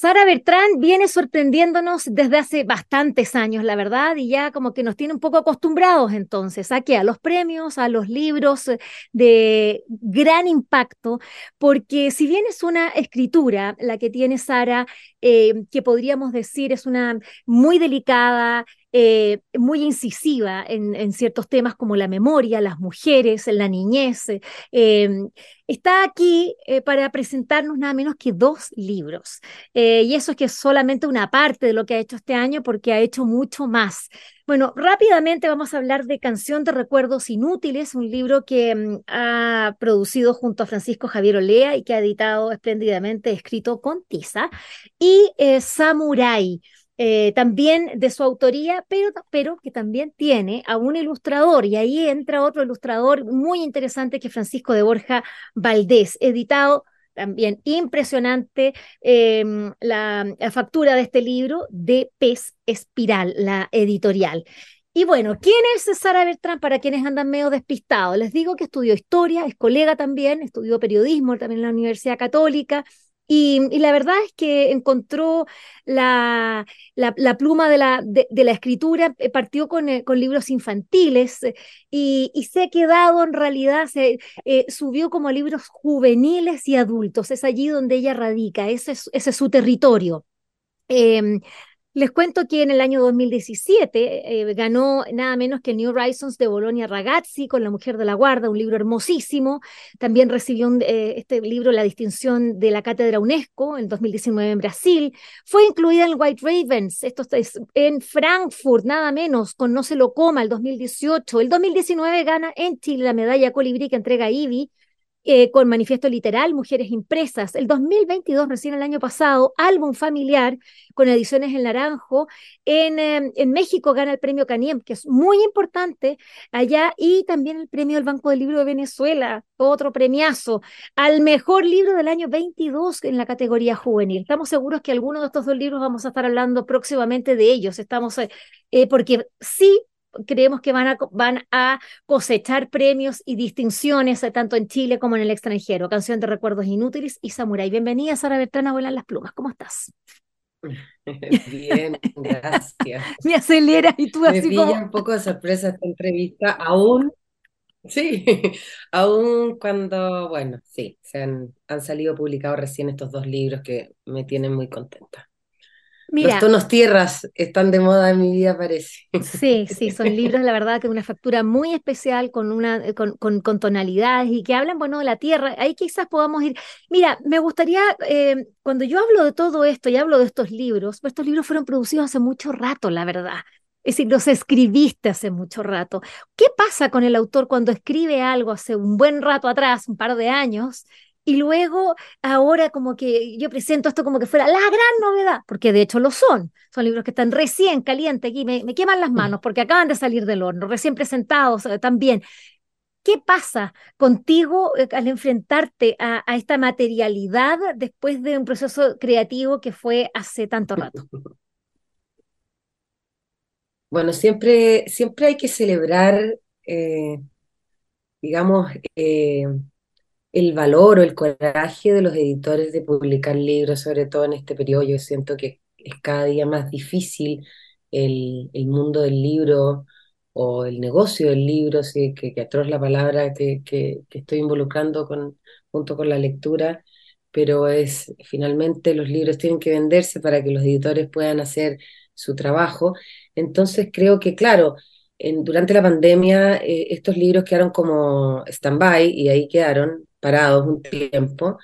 Sara Bertrán viene sorprendiéndonos desde hace bastantes años, la verdad, y ya como que nos tiene un poco acostumbrados entonces a a los premios, a los libros eh, de gran impacto, porque si bien es una escritura la que tiene Sara, eh, que podríamos decir es una muy delicada, eh, muy incisiva en, ciertos temas como la memoria, las mujeres, la niñez. Em, está aquí eh, para presentarnos nada menos que dos libros. Eh, y eso es que es solamente una parte de lo que ha hecho este año porque ha hecho mucho más. Bueno, rápidamente vamos a hablar de Canción de Recuerdos Inútiles, un libro que mm, ha producido junto a Francisco Javier Olea y que ha editado espléndidamente, escrito con Tiza, y Samurai. Eh, también de su autoría, pero, pero que también tiene a un ilustrador, y ahí entra otro ilustrador muy interesante que es Francisco de Borja Valdés, editado también impresionante em, la, factura de este libro de Pez Espiral, la editorial. Y bueno, ¿quién es Sara Bertrán para quienes andan medio despistados? Les digo que estudió historia, es colega también, estudió periodismo también en la Universidad Católica, y, la verdad es que encontró la, la, pluma de la, de, la escritura, eh, partió con, eh, con libros infantiles eh, y, y, se ha quedado en realidad, subió como a libros juveniles y adultos. Es allí donde ella radica, ese es, ese es su territorio. Les cuento que en el año 2017 eh, ganó nada menos que New Horizons de Bologna Ragazzi con La Mujer de la Guarda, un libro hermosísimo. También recibió eh, este libro la distinción de la Cátedra UNESCO en 2019 en Brasil. Fue incluida en White Ravens, esto es en Frankfurt, nada menos, con No se lo coma el 2018. El 2019 gana en Chile la medalla Colibrí que entrega IBI eh, con Manifiesto Literal, Mujeres Impresas. El 2022, recién el año pasado, álbum familiar con ediciones El Naranjo. En, em, en México gana el premio Caniem, que es muy importante allá, y también el premio del Banco del Libro de Venezuela, otro premiazo, al mejor libro del año 22 en la categoría juvenil. Estamos seguros que algunos de estos dos libros vamos a estar hablando próximamente de ellos. Estamos, eh, eh, porque sí creemos que van a, van a cosechar premios y distinciones eh, tanto en Chile como en el extranjero. Canción de Recuerdos Inútiles y Samurai. Bienvenida, Sara Bertrana, Vuelan las Plumas. ¿Cómo estás? Bien, gracias. Me acelera y tú así Me un poco de sorpresa esta entrevista, aún, sí, aún cuando, bueno, sí, se han, han salido publicados recién estos dos libros que me tienen muy contenta. Los tonos tierras están de moda en mi vida, parece. Sí, sí, son libros, la verdad, que una factura muy especial, con, una, eh, con, con, tonalidades y que hablan, bueno, de la tierra. Ahí quizás podamos ir. Mira, me gustaría, eh, cuando yo hablo de todo esto y hablo de estos libros, pues estos libros fueron producidos hace mucho rato, la verdad. Es decir, los escribiste hace mucho rato. ¿Qué pasa con el autor cuando escribe algo hace un buen rato atrás, un par de años, y luego ahora como que yo presento esto como que fuera la gran novedad, porque de hecho lo son. Son libros que están recién calientes aquí, me, me queman las manos porque acaban de salir del horno, recién presentados eh, también. ¿Qué pasa contigo eh, al enfrentarte a, a, esta materialidad después de un proceso creativo que fue hace tanto rato? Bueno, siempre, siempre hay que celebrar, eh, digamos, el valor o el coraje de los editores de publicar libros, sobre todo en este periodo. Yo siento que es cada día más difícil el, mundo del libro o el negocio del libro, sí, que, que atroz la palabra que, que, estoy involucrando con, junto con la lectura, pero es finalmente los libros tienen que venderse para que los editores puedan hacer su trabajo. Entonces creo que, claro, en, durante la pandemia eh, estos libros quedaron como stand-by y ahí quedaron, parados un tiempo,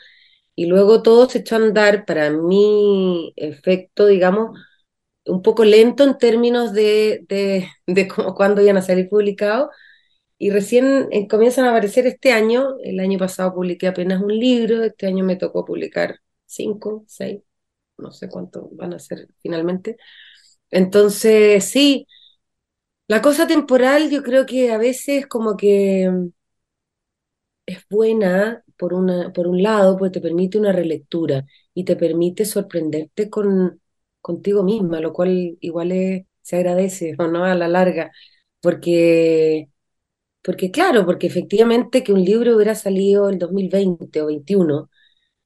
y luego todo se echó a andar, para mi efecto, digamos, un poco lento en términos de, de, de cómo, cuándo iban a salir publicados, y recién eh, comienzan a aparecer este año, el año pasado publiqué apenas un libro, este año me tocó publicar cinco, seis, no sé cuánto van a ser finalmente. Entonces, sí, la cosa temporal yo creo que a veces como que es buena por, una, por un lado, pues te permite una relectura y te permite sorprenderte con, contigo misma, lo cual igual se agradece, ¿o no? A la larga, porque, porque claro, porque efectivamente que un libro hubiera salido el 2020 o 21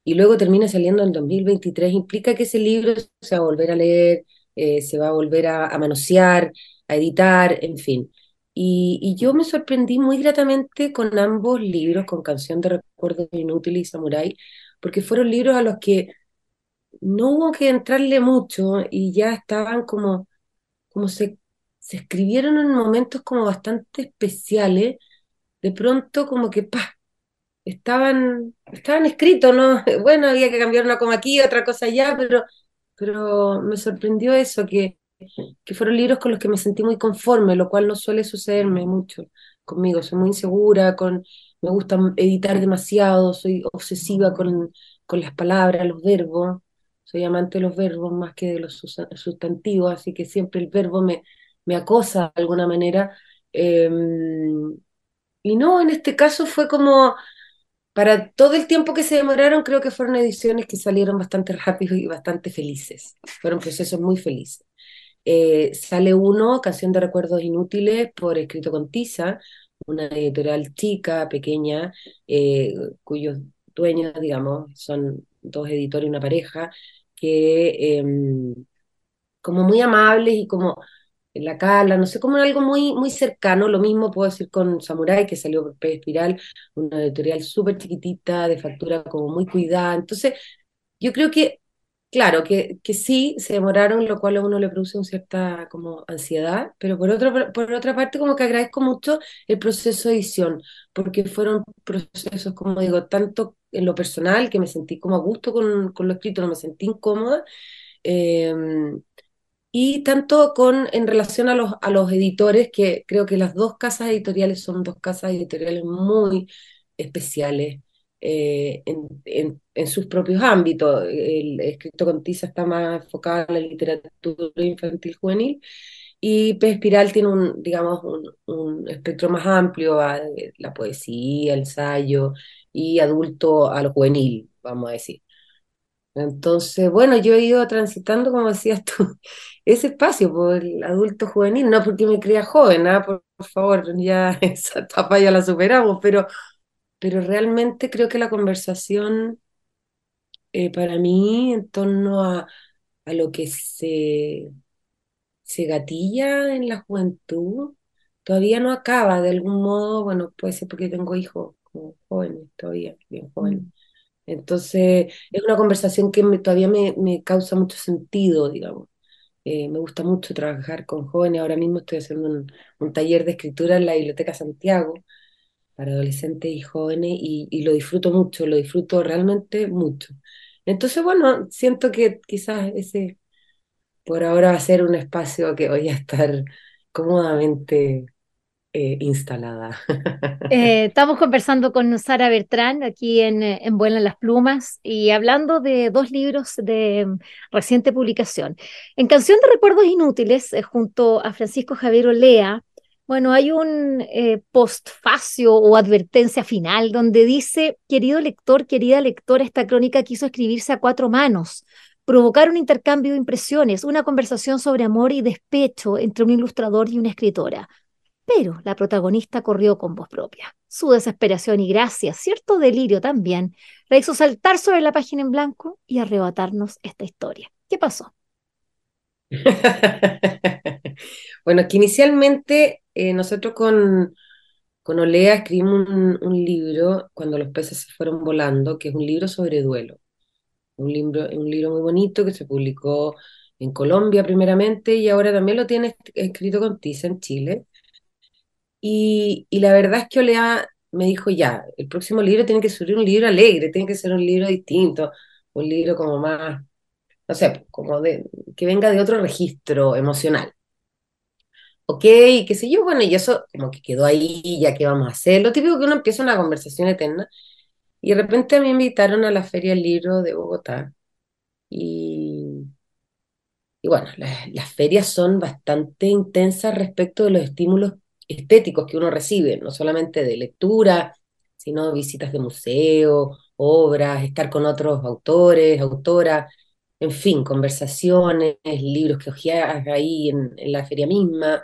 y luego termina saliendo en 2023, implica que ese libro se va a volver a leer, eh, se va a volver a, manosear, a editar, en fin. Y, yo me sorprendí muy gratamente con ambos libros, con Canción de Recuerdos Inútiles y Samurai, porque fueron libros a los que no hubo que entrarle mucho y ya estaban como, como se, se escribieron en momentos como bastante especiales, de pronto como que, pa, estaban, estaban escritos, ¿no? Bueno, había que cambiar una coma aquí, otra cosa allá, pero, pero me sorprendió eso, que, que fueron libros con los que me sentí muy conforme, lo cual no suele sucederme mucho conmigo. Soy muy insegura, con, me gusta editar demasiado, soy obsesiva con, con las palabras, los verbos. Soy amante de los verbos más que de los sustantivos, así que siempre el verbo me, me acosa de alguna manera. Em, y no, en este caso fue como, para todo el tiempo que se demoraron, creo que fueron ediciones que salieron bastante rápido y bastante felices. Fueron procesos muy felices. Eh, sale uno, Canción de Recuerdos Inútiles, por escrito con Tiza, una editorial chica, pequeña, eh, cuyos dueños, digamos, son dos editores y una pareja, que em, como muy amables y como la Cala, no sé, como algo muy, muy cercano. Lo mismo puedo decir con Samurai, que salió por P Espiral, una editorial súper chiquitita, de factura como muy cuidada. Entonces, yo creo que, claro, que, que sí, se demoraron, lo cual a uno le produce una cierta como ansiedad, pero por, otro, por otra parte, como que agradezco mucho el proceso de edición, porque fueron procesos, como digo, tanto en lo personal, que me sentí como a gusto con, con lo escrito, no me sentí incómoda. Eh, y tanto con en relación a los, a los editores, que creo que las dos casas editoriales son dos casas editoriales muy especiales eh, en, en, sus propios ámbitos. El escrito con Tiza está más enfocado en la literatura infantil juvenil y P. Espiral tiene un, digamos, un, un espectro más amplio, a la poesía, el ensayo y adulto al juvenil, vamos a decir. Entonces, bueno, yo he ido transitando, como decías tú, ese espacio por el adulto juvenil, no porque me crea joven, ¿ah? por, favor, ya esa etapa ya la superamos, pero, pero realmente creo que la conversación eh, para mí en torno a, a lo que se, se gatilla en la juventud todavía no acaba, de algún modo, bueno, puede ser porque tengo hijos como jóvenes todavía, bien jóvenes. Mm. Entonces, es una conversación que todavía me, me, causa mucho sentido, digamos. Eh, me gusta mucho trabajar con jóvenes. Ahora mismo estoy haciendo un, un, taller de escritura en la Biblioteca Santiago para adolescentes y jóvenes y, lo disfruto mucho, lo disfruto realmente mucho. Entonces, bueno, siento que quizás ese por ahora va a ser un espacio que voy a estar cómodamente eh, instalada. Eh, estamos conversando con Sara Bertrán aquí en, eh, en Vuelan las Plumas y hablando de dos libros de mm, reciente publicación. En Canción de Recuerdos Inútiles, junto a Francisco Javier Olea, bueno, hay un postfacio o advertencia final donde dice, querido lector, querida lectora, esta crónica quiso escribirse a cuatro manos, provocar un intercambio de impresiones, una conversación sobre amor y despecho entre un ilustrador y una escritora. Pero la protagonista corrió con voz propia. Su desesperación y gracia, cierto delirio también, la hizo saltar sobre la página en blanco y arrebatarnos esta historia. ¿Qué pasó? bueno, que inicialmente eh, nosotros con, con Olea escribimos un, libro, Cuando los peces se fueron volando, que es un libro sobre duelo. Un libro, un libro muy bonito que se publicó en Colombia primeramente y ahora también lo tiene escrito con Tiza en Chile. Y, la verdad es que Olea me dijo, ya, el próximo libro tiene que ser un libro alegre, tiene que ser un libro distinto, un libro como más, no sé, como de, que venga de otro registro emocional. Ok, qué sé yo, bueno, y eso como que quedó ahí, ya que vamos a hacer. Lo típico que uno empieza una conversación eterna. Y de repente me invitaron a la Feria del Libro de Bogotá. Y, y bueno, las ferias son bastante intensas respecto de los estímulos estéticos que uno recibe, no solamente de lectura, sino visitas de museo, obras, estar con otros autores, autoras, en fin, conversaciones, libros que hojeas ahí en, la feria misma.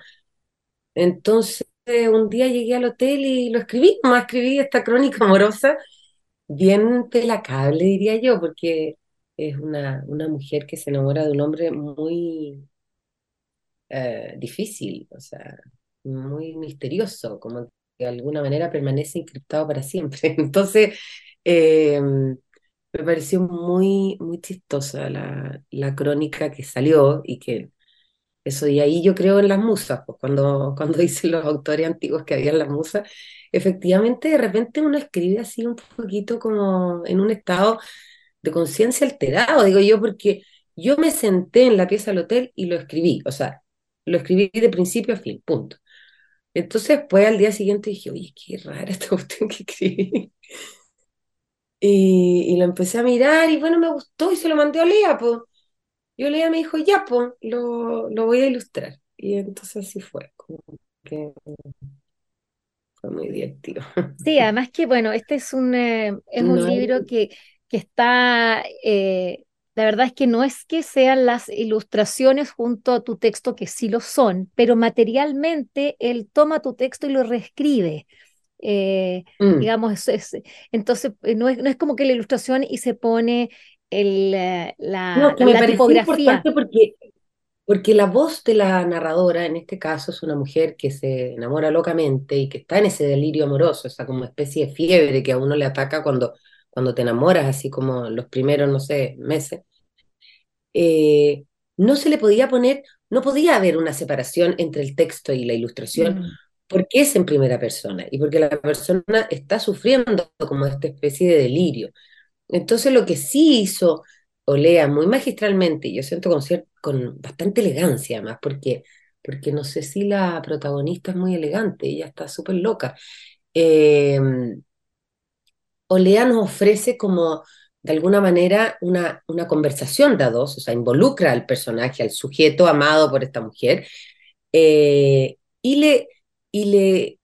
Entonces, un día llegué al hotel y lo escribí, más escribí esta crónica amorosa bien pelacable, diría yo, porque es una, una mujer que se enamora de un hombre muy eh, difícil, o sea, muy misterioso, como que de alguna manera permanece encriptado para siempre. Entonces, eh, me pareció muy, muy chistosa la, la crónica que salió y que eso, y ahí yo creo en las musas, pues cuando, cuando dicen los autores antiguos que habían las musas, efectivamente de repente uno escribe así un poquito como en un estado de conciencia alterado, digo yo, porque yo me senté en la pieza del hotel y lo escribí, o sea, lo escribí de principio a fin, punto. Entonces, pues al día siguiente dije, oye, qué rara esta cuestión que escribí. Y, y, lo empecé a mirar y bueno, me gustó y se lo mandé a Lea, pues. Yo Lea me dijo, ya, pues, lo, lo voy a ilustrar. Y entonces así fue, como que fue muy divertido. Sí, además que, bueno, este es un, eh, es un No, libro que, que está, eh, la verdad es que no es que sean las ilustraciones junto a tu texto, que sí lo son, pero materialmente él toma tu texto y lo reescribe. Eh, mm, digamos, es, entonces eh, no es, no es como que la ilustración y se pone el, eh, no, la, que la, me la tipografía. importante porque Porque la voz de la narradora, en este caso, es una mujer que se enamora locamente y que está en ese delirio amoroso, esa como especie de fiebre que a uno le ataca cuando, cuando te enamoras, así como los primeros, no sé, meses. Eh, no se le podía poner, no podía haber una separación entre el texto y la ilustración, Mm, porque es en primera persona y porque la persona está sufriendo como esta especie de delirio. Entonces lo que sí hizo Olea muy magistralmente, y yo siento con, con bastante elegancia además, porque, porque no sé si la protagonista es muy elegante, ella está súper loca. Eh, Olea nos ofrece como de alguna manera una, una conversación de a dos, o sea, involucra al personaje, al sujeto amado por esta mujer, eh, y le, y le,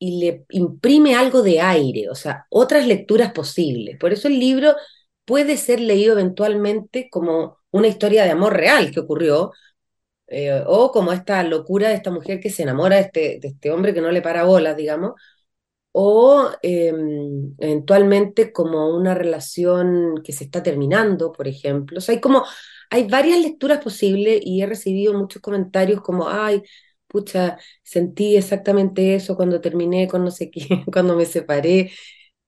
y le imprime algo de aire, o sea, otras lecturas posibles. Por eso el libro puede ser leído eventualmente como una historia de amor real que ocurrió, eh, o como esta locura de esta mujer que se enamora de este, de este hombre que no le para bolas, digamos, o eh, eventualmente como una relación que se está terminando, por ejemplo. O sea, hay como, hay varias lecturas posibles y he recibido muchos comentarios como, ay, pucha, sentí exactamente eso cuando terminé con no sé quién, cuando me separé.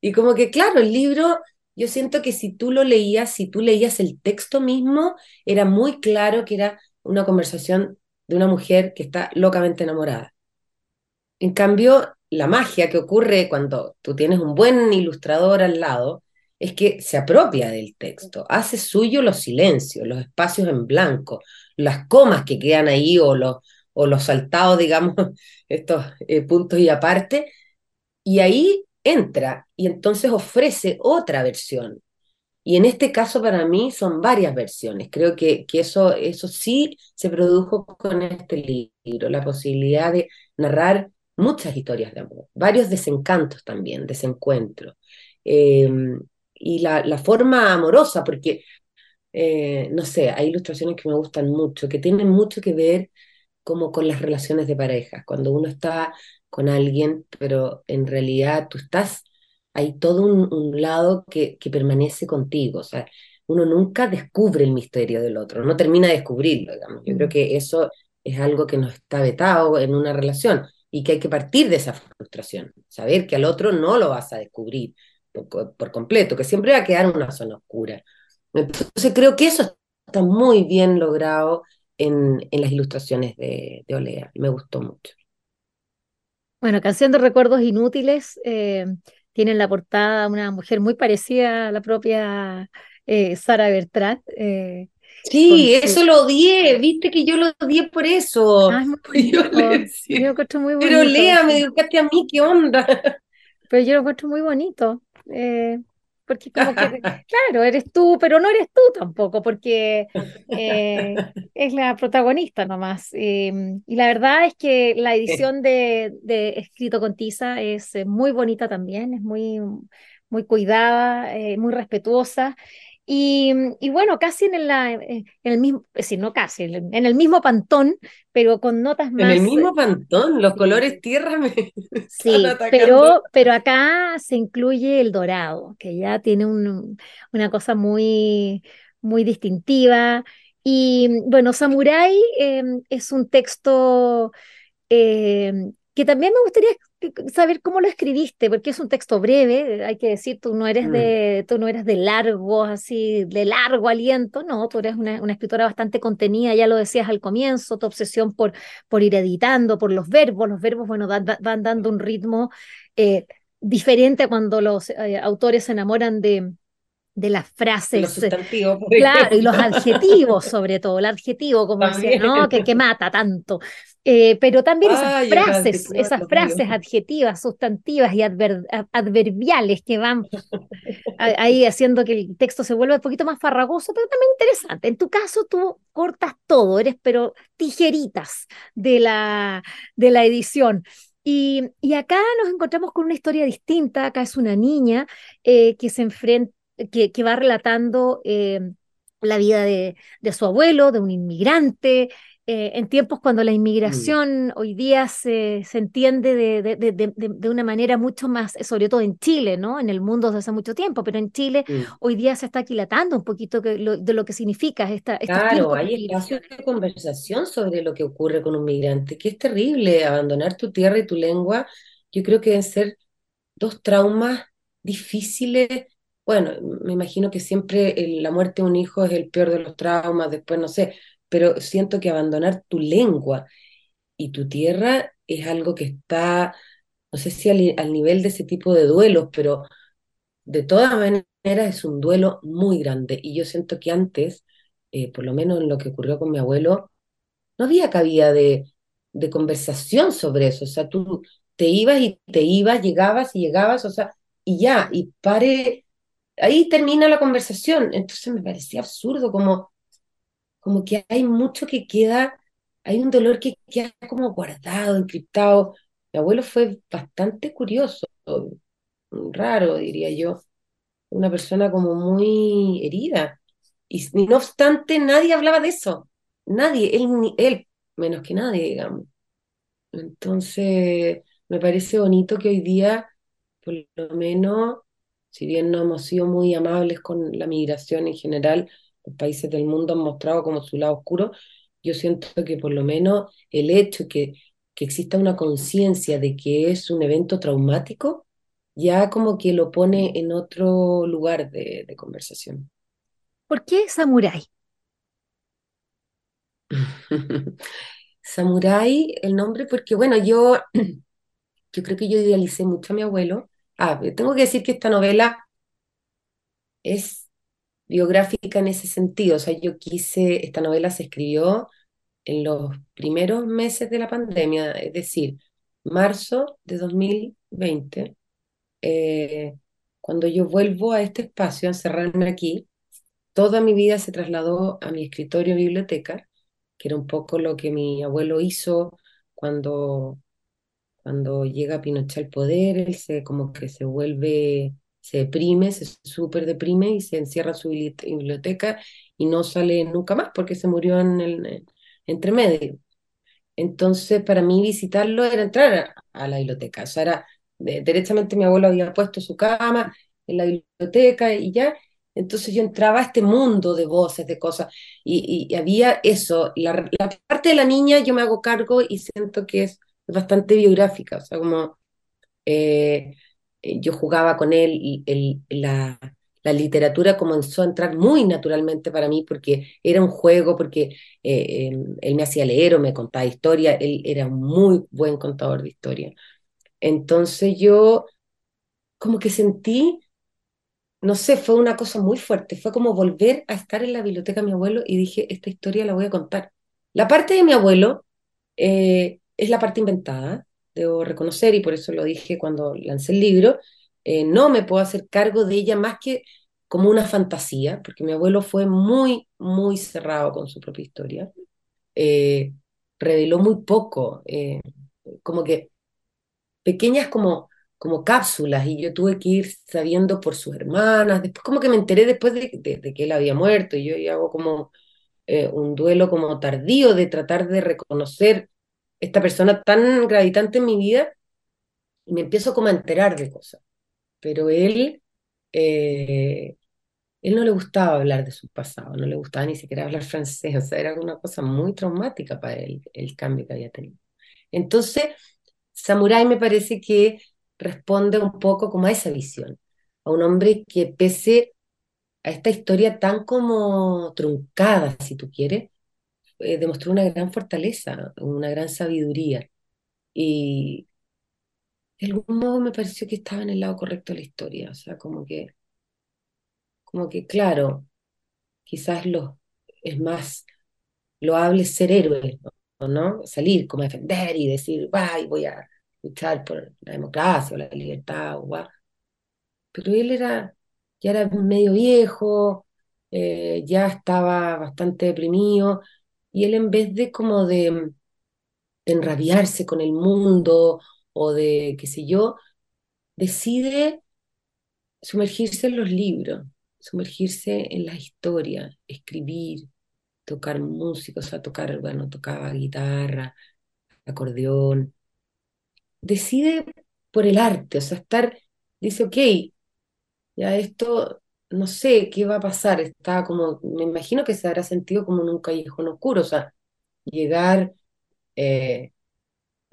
Y como que, claro, el libro, yo siento que si tú lo leías, si tú leías el texto mismo, era muy claro que era una conversación de una mujer que está locamente enamorada. En cambio, la magia que ocurre cuando tú tienes un buen ilustrador al lado es que se apropia del texto, hace suyo los silencios, los espacios en blanco, las comas que quedan ahí o los, o los saltados, digamos, estos eh, puntos y aparte, y ahí entra y entonces ofrece otra versión. Y en este caso para mí son varias versiones. Creo que, que eso, eso sí se produjo con este libro, la posibilidad de narrar muchas historias de amor, varios desencantos también, desencuentros. Eh, y la, la, forma amorosa, porque, eh, no sé, hay ilustraciones que me gustan mucho, que tienen mucho que ver como con las relaciones de pareja, cuando uno está con alguien, pero en realidad tú estás, hay todo un, un lado que, que, permanece contigo, o sea, uno nunca descubre el misterio del otro, no termina de descubrirlo, digamos. Yo creo mm. que eso es algo que nos está vetado en una relación y que hay que partir de esa frustración, saber que al otro no lo vas a descubrir por, por completo, que siempre va a quedar una zona oscura. Entonces creo que eso está muy bien logrado en, en las ilustraciones de, de, Olea. Me gustó mucho. Bueno, Canción de Recuerdos Inútiles eh, tiene en la portada una mujer muy parecida a la propia eh, Sara Bertrand. Eh, sí, su... eso lo odié, viste que yo lo odié por eso. Ah, es muy Yo Yo lo pero Lea, me educaste a mí, ¿qué onda? Pero yo lo encuentro muy bonito. eh, porque como que, claro, eres tú, pero no eres tú tampoco, porque eh, es la protagonista nomás. Eh, y la verdad es que la edición de, de Escrito con Tiza es eh, muy bonita también, es muy, muy cuidada, eh, muy respetuosa. Y, y, bueno, casi en, la, en el mismo, si no casi, en el mismo pantón, pero con notas más... En el mismo pantón, los colores tierra me Sí, pero, pero acá se incluye el dorado, que ya tiene un, una cosa muy, muy distintiva. Y bueno, Samurai em, es un texto em, que también me gustaría saber cómo lo escribiste, porque es un texto breve, hay que decir, tú no eres mm. de, tú no eres de largo, así, de largo aliento, no, tú eres una, escritora bastante contenida, ya lo decías al comienzo, tu obsesión por, por ir editando, por los verbos, los verbos, bueno, van dando un ritmo eh, diferente cuando los eh, autores se enamoran de, de las frases. Los sustantivos. Claro, y los adjetivos sobre todo, el adjetivo, como decía, ¿no? Que, que mata tanto. Eh, pero también esas frases, esas frases adjetivas, sustantivas y adverbiales que van ahí haciendo que el texto se vuelva un poquito más farragoso, pero también interesante. En tu caso, tú cortas todo, eres pero tijeritas de la, de la edición. Y, y, acá nos encontramos con una historia distinta. Acá es una niña eh, que se enfrenta que, va relatando eh, la vida de, de, su abuelo, de un inmigrante, eh, en tiempos cuando la mm. inmigración hoy día se, se entiende de, de, de, una manera mucho más, sobre todo en Chile, ¿no? En el mundo desde hace mucho tiempo, pero en Chile mm. hoy día se está aquilatando un poquito de lo que significa esta... Claro, hay espacio de conversación sobre lo que ocurre con un migrante, que es terrible, abandonar tu tierra y tu lengua, yo creo que deben ser dos traumas difíciles bueno, me imagino que siempre la muerte de un hijo es el peor de los traumas, después no sé, pero siento que abandonar tu lengua y tu tierra es algo que está, no sé si al, nivel de ese tipo de duelos, pero de todas maneras es un duelo muy grande. Y yo siento que antes, eh, por lo menos en lo que ocurrió con mi abuelo, no había cabida de, de conversación sobre eso. O sea, tú te ibas y te ibas, llegabas y llegabas, o sea, y ya, y pare ahí termina la conversación. Entonces me parecía absurdo, como, como que hay mucho que queda, hay un dolor que queda como guardado, encriptado. Mi abuelo fue bastante curioso, raro, diría yo, una persona como muy herida. Y, no obstante, nadie hablaba de eso. Nadie, él, él menos que nadie, digamos. Entonces, me parece bonito que hoy día, por lo menos, si bien no hemos sido muy amables con la migración en general, los países del mundo han mostrado como su lado oscuro, yo siento que por lo menos el hecho que, que exista una conciencia de que es un evento traumático, ya como que lo pone en otro lugar de, conversación. ¿Por qué Samurai? Samurai, el nombre, porque bueno, yo, yo creo que yo idealicé mucho a mi abuelo Ah, tengo que decir que esta novela es biográfica en ese sentido. O sea, yo quise, esta novela se escribió en los primeros meses de la pandemia, es decir, marzo de 2020, eh, cuando yo vuelvo a este espacio, a encerrarme aquí, toda mi vida se trasladó a mi escritorio biblioteca, que era un poco lo que mi abuelo hizo cuando cuando llega Pinochet al poder, él se como que se vuelve, se deprime, se súper deprime y se encierra en su biblioteca y no sale nunca más porque se murió en el entre medio. Entonces, para mí visitarlo era entrar a, la biblioteca. O sea, era, derechamente mi abuelo había puesto su cama en la biblioteca y ya. Entonces yo entraba a este mundo de voces, de cosas, y, había eso. La, la, parte de la niña yo me hago cargo y siento que es bastante biográfica, o sea, como eh, yo jugaba con él y la, la, literatura comenzó a entrar muy naturalmente para mí porque era un juego, porque eh, em, él me hacía leer o me contaba historia, él era un muy buen contador de historia. Entonces yo como que sentí, no sé, fue una cosa muy fuerte, fue como volver a estar en la biblioteca de mi abuelo y dije, esta historia la voy a contar. La parte de mi abuelo, eh, es la parte inventada, debo reconocer, y por eso lo dije cuando lancé el libro, eh, no me puedo hacer cargo de ella más que como una fantasía, porque mi abuelo fue muy, muy cerrado con su propia historia. Eh, reveló muy poco, eh, como que pequeñas como como cápsulas y yo tuve que ir sabiendo por sus hermanas, después como que me enteré después de, de, que él había muerto y yo hago como un duelo como tardío de tratar de reconocer esta persona tan gravitante en mi vida y me empiezo como a enterar de cosas. Pero él, eh, él no le gustaba hablar de su pasado, no le gustaba ni siquiera hablar francés, o sea, era una cosa muy traumática para él el cambio que había tenido. Entonces, Samurai me parece que responde un poco como a esa visión, a un hombre que pese a esta historia tan como truncada, si tú quieres, eh, demostró una gran fortaleza, una gran sabiduría. Y de algún modo me pareció que estaba en el lado correcto de la historia, o sea, como que, como que claro, quizás lo, es más loable ser héroe, ¿no? Salir como a defender y decir, voy a luchar por la democracia o la libertad, pero él era, ya era medio viejo, eh, ya estaba bastante deprimido, y él en vez de como de, enrabiarse con el mundo o de, qué sé yo, decide sumergirse en los libros, sumergirse en la historia, escribir, tocar música, o sea, tocar, bueno, tocaba guitarra, acordeón, decide por el arte, o sea, estar, dice, ok, ya esto, no sé qué va a pasar, está como, me imagino que se habrá sentido como en un callejón oscuro, o sea, llegar eh,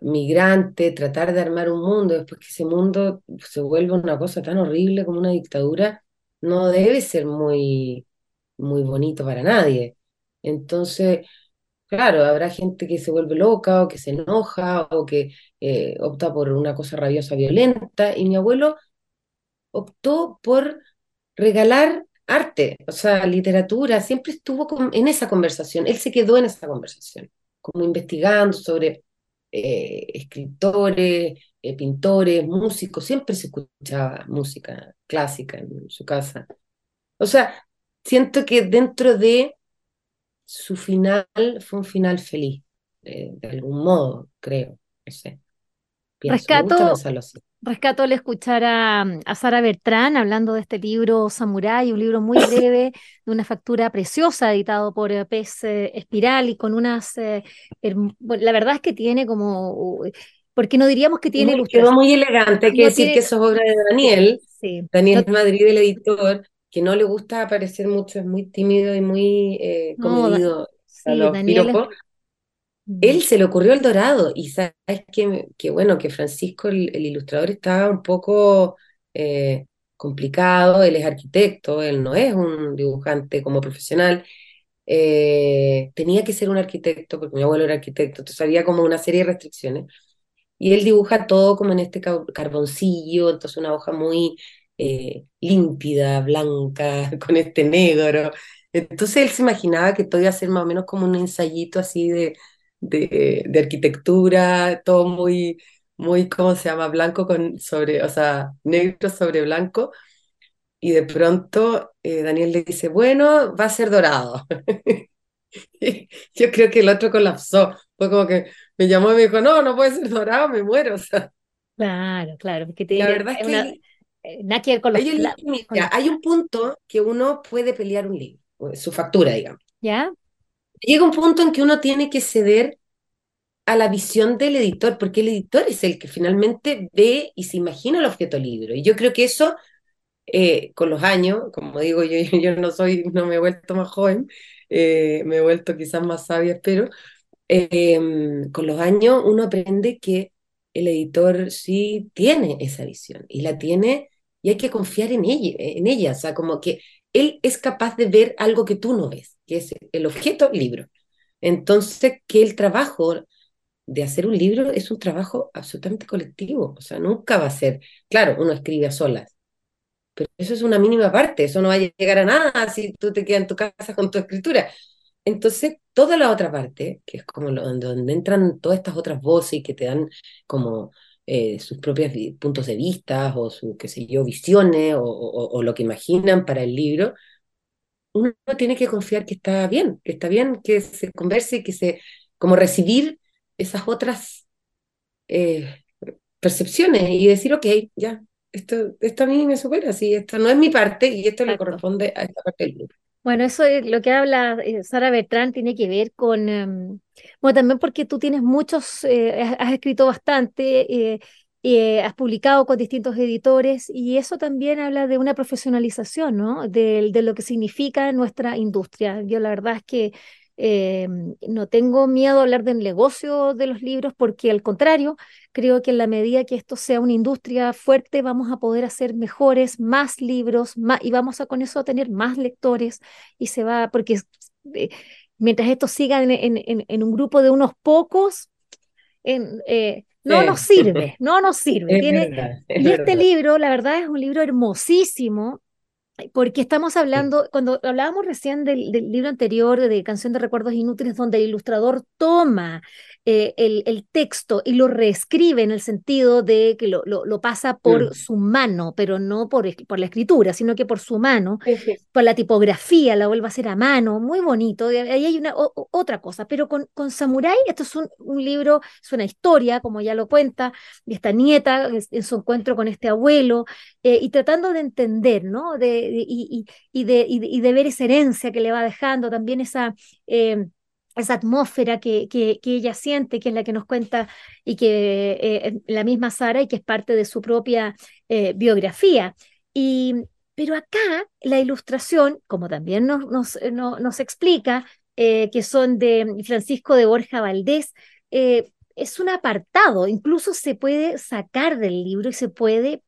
migrante, tratar de armar un mundo, después que ese mundo se vuelva una cosa tan horrible como una dictadura, no debe ser muy, muy bonito para nadie. Entonces, Claro, habrá gente que se vuelve loca o que se enoja o que eh, opta por una cosa rabiosa violenta y mi abuelo optó por regalar arte, o sea, literatura, siempre estuvo en esa conversación, él se quedó en esa conversación, como investigando sobre eh, escritores, eh, pintores, músicos, siempre se escuchaba música clásica en su casa. O sea, siento que dentro de su final fue un final feliz, de algún modo, creo, no sé. rescato, rescato al escuchar a, a, Sara Bertrán hablando de este libro Samurai, un libro muy breve, de una factura preciosa, editado por eh, Pez eh, Espiral y con unas... Eh, la verdad es que tiene como... porque no diríamos que tiene... Quedó muy elegante, hay que decir que eso es obra de Daniel, sí. Daniel Madrid, el editor, que no le gusta aparecer mucho, es muy tímido y muy eh, comedido Él se le ocurrió el dorado y sabes que, que bueno, que Francisco, el, ilustrador, estaba un poco eh, complicado, él es arquitecto, él no es un dibujante como profesional, eh, tenía que ser un arquitecto porque mi abuelo era arquitecto, entonces había como una serie de restricciones. Y él dibuja todo como en este carboncillo, entonces una hoja muy eh, límpida, blanca, con este negro. Entonces él se imaginaba que todo iba a ser más o menos como un ensayito así de, de, arquitectura, todo muy, muy, ¿cómo se llama? Blanco con sobre, o sea, negro sobre blanco. Y de pronto eh, Daniel le dice, bueno, va a ser dorado. Yo creo que el otro colapsó. Fue como que me llamó y me dijo, no, no puede ser dorado, me muero. O sea, claro, claro. Porque la verdad es que eh, con Hay un punto que uno puede pelear un libro, su factura, digamos. ¿Ya? Llega un punto en que uno tiene que ceder a la visión del editor, porque el editor es el que finalmente ve y se imagina el objeto libro. Y yo creo que eso, eh, con los años, como digo, yo, yo no soy, no me he vuelto más joven, eh, me he vuelto quizás más sabia, espero. Em, con los años uno aprende que el editor sí tiene esa visión y la tiene y hay que confiar en ella, en ella, o sea, como que él es capaz de ver algo que tú no ves, que es el objeto libro. Entonces, que el trabajo de hacer un libro es un trabajo absolutamente colectivo, o sea, nunca va a ser, claro, uno escribe a solas, pero eso es una mínima parte, eso no va a llegar a nada si tú te quedas en tu casa con tu escritura. Entonces, toda la otra parte, que es como donde entran todas estas otras voces y que te dan como eh, sus propios puntos de vista o sus, qué sé yo, visiones o, lo que imaginan para el libro, uno tiene que confiar que está bien, que está bien que se converse y que se, como recibir esas otras, eh, percepciones y decir, ok, ya, esto, esto a mí me supera, sí, esto no es mi parte y esto le corresponde a esta parte del grupo. Bueno, eso es lo que habla eh, Sara Bertrán tiene que ver con, em, bueno, también porque tú tienes muchos, eh, has escrito bastante, eh, has publicado con distintos editores y eso también habla de una profesionalización, ¿no? De, de lo que significa nuestra industria. Yo la verdad es que eh, no tengo miedo a hablar del negocio de los libros porque al contrario, creo que en la medida que esto sea una industria fuerte, vamos a poder hacer mejores, más libros, y vamos a con eso a tener más lectores y se va, porque eh, mientras esto siga en, en, un grupo de unos pocos, eh, no nos sirve, no nos sirve. Tiene, y este libro, la verdad, es un libro hermosísimo porque estamos hablando, cuando hablábamos recién del, del, libro anterior de Canción de Recuerdos Inútiles, donde el ilustrador toma eh, el, el, texto y lo reescribe en el sentido de que lo, lo, pasa por su mano, pero no por, por, la escritura, sino que por su mano, por la tipografía, la vuelve a hacer a mano, muy bonito. Ahí hay una otra cosa, pero con, con Samurai, esto es un, un, libro, es una historia, como ya lo cuenta, de esta nieta en su encuentro con este abuelo, eh, y tratando de entender, ¿no? De, y, de, ver esa herencia que le va dejando, también esa... Eh, esa atmósfera que, ella siente, que es la que nos cuenta y que eh, la misma Sara y que es parte de su propia eh, biografía. Y, pero acá la ilustración, como también nos, nos, nos explica, que son de Francisco de Borja Valdés, es un apartado, incluso se puede sacar del libro y se puede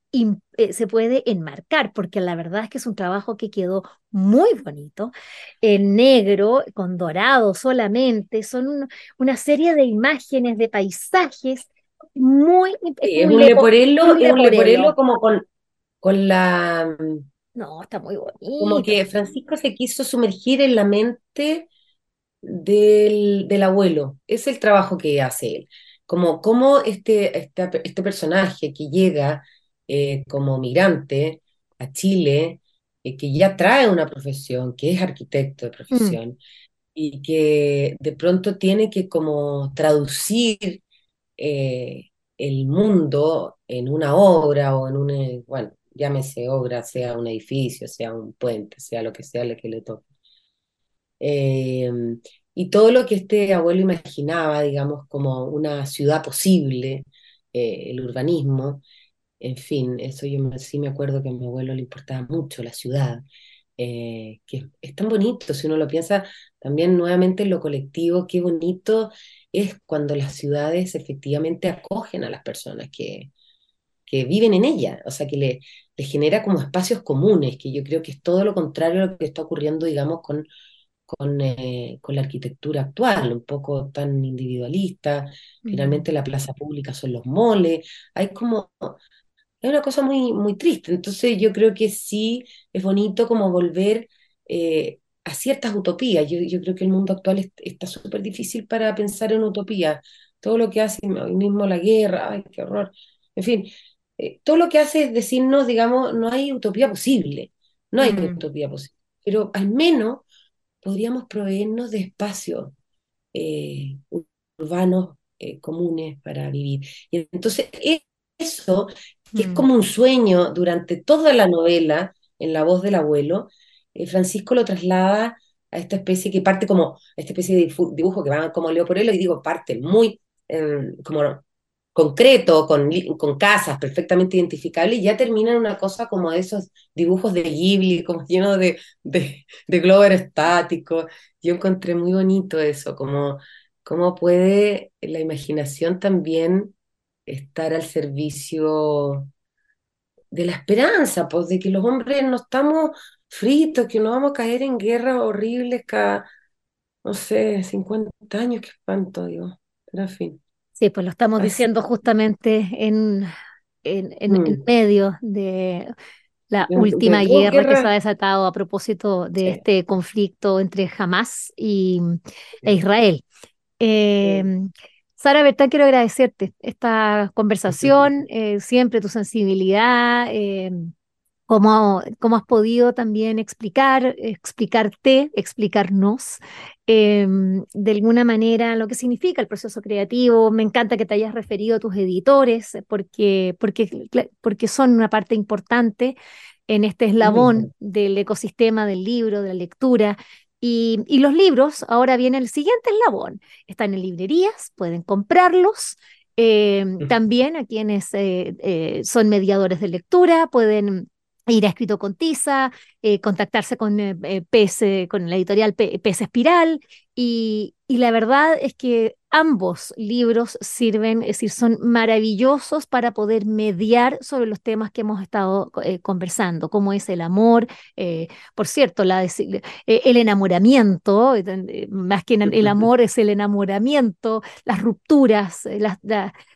eh, se puede enmarcar, porque la verdad es que es un trabajo que quedó muy bonito, en negro, con dorado solamente, son una serie de imágenes, de paisajes muy... es un leporelo, un leporelo como con, con la... No, está muy bonito. Como que Francisco se quiso sumergir en la mente del, del abuelo. Es el trabajo que hace él. Como, como este, este, este personaje que llega eh, como migrante a Chile, eh, que ya trae una profesión, que es arquitecto de mm. profesión, y que de pronto tiene que como traducir eh, el mundo en una obra o en un, bueno, llámese obra, sea un edificio, sea un puente, sea lo que sea lo que le toque. Y todo lo que este abuelo imaginaba, digamos, como una ciudad posible, el urbanismo, en fin, eso yo sí me acuerdo que a mi abuelo le importaba mucho la ciudad, eh, que es tan bonito, si uno lo piensa también nuevamente en lo colectivo, qué bonito es cuando las ciudades efectivamente acogen a las personas que, que viven en ellas, o sea, que le, le, genera como espacios comunes, que yo creo que es todo lo contrario a lo que está ocurriendo, digamos, con, con, eh, con la arquitectura actual, un poco tan individualista, finalmente la plaza pública son los moles, hay como es una cosa muy, muy triste. Entonces yo creo que sí es bonito como volver eh, a ciertas utopías. Yo, yo, creo que el mundo actual está súper difícil para pensar en utopía. Todo lo que hace hoy mismo la guerra, ay, qué horror. En fin, eh, todo lo que hace es decirnos, digamos, no hay utopía posible. No hay mm. utopía posible. Pero al menos podríamos proveernos de espacios eh, urbanos comunes para vivir. Y entonces, eso que es mm. como un sueño durante toda la novela, en la voz del abuelo, eh, Francisco lo traslada a esta especie que parte como, esta especie de dibujo que va como Leoporello, y digo, parte muy em, como concreto, con, con casas perfectamente identificables, y ya termina en una cosa como esos dibujos de Ghibli, como lleno de, de, de globo aerostático. Yo encontré muy bonito eso, como cómo puede la imaginación también estar al servicio de la esperanza, pues de que los hombres no estamos fritos, que no vamos a caer en guerras horribles cada, no sé, 50 años, qué espanto, digo, pero en fin. Sí, pues lo estamos diciendo justamente en, en, en, mm. medio de la última guerra, que se ha desatado a propósito de este conflicto entre Hamas y, e Israel. Eh, Sara Bertán, quiero agradecerte esta conversación, eh, siempre tu sensibilidad, eh, cómo, cómo has podido también explicar, explicarte, explicarnos em, de alguna manera lo que significa el proceso creativo. Me encanta que te hayas referido a tus editores porque, porque, porque son una parte importante en este eslabón del ecosistema del libro, de la lectura. Y, y, los libros, ahora viene el siguiente eslabón. Están en librerías, pueden comprarlos. Em, también a quienes eh, eh, son mediadores de lectura pueden ir a escrito con Tiza, eh, contactarse con, eh, eh con la editorial PS Espiral, y, y, la verdad es que ambos libros sirven, es decir, son maravillosos para poder mediar sobre los temas que hemos estado eh, conversando, como es el amor, por cierto, la, el enamoramiento, más que el amor es el enamoramiento, las rupturas, las,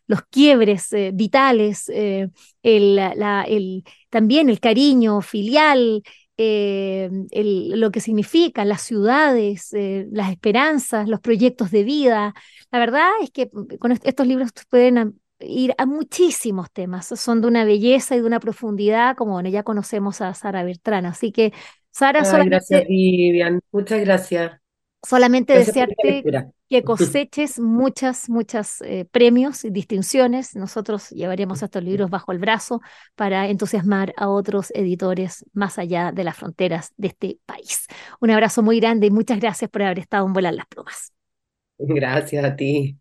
los quiebres vitales, el, la, el también el cariño filial, eh, lo que significan las ciudades, eh, las esperanzas, los proyectos de vida. La verdad es que mm, con estos libros pueden ir a muchísimos temas, son de una belleza y de una profundidad, como bueno, ya conocemos a Sara Bertrán. Así que, Sara, Gracias, Vivian. Muchas gracias. Solamente desearte que coseches muchas, muchas eh, premios y distinciones. Nosotros llevaremos estos libros bajo el brazo para entusiasmar a otros editores más allá de las fronteras de este país. Un abrazo muy grande y muchas gracias por haber estado en Volar las Plumas. Gracias a ti.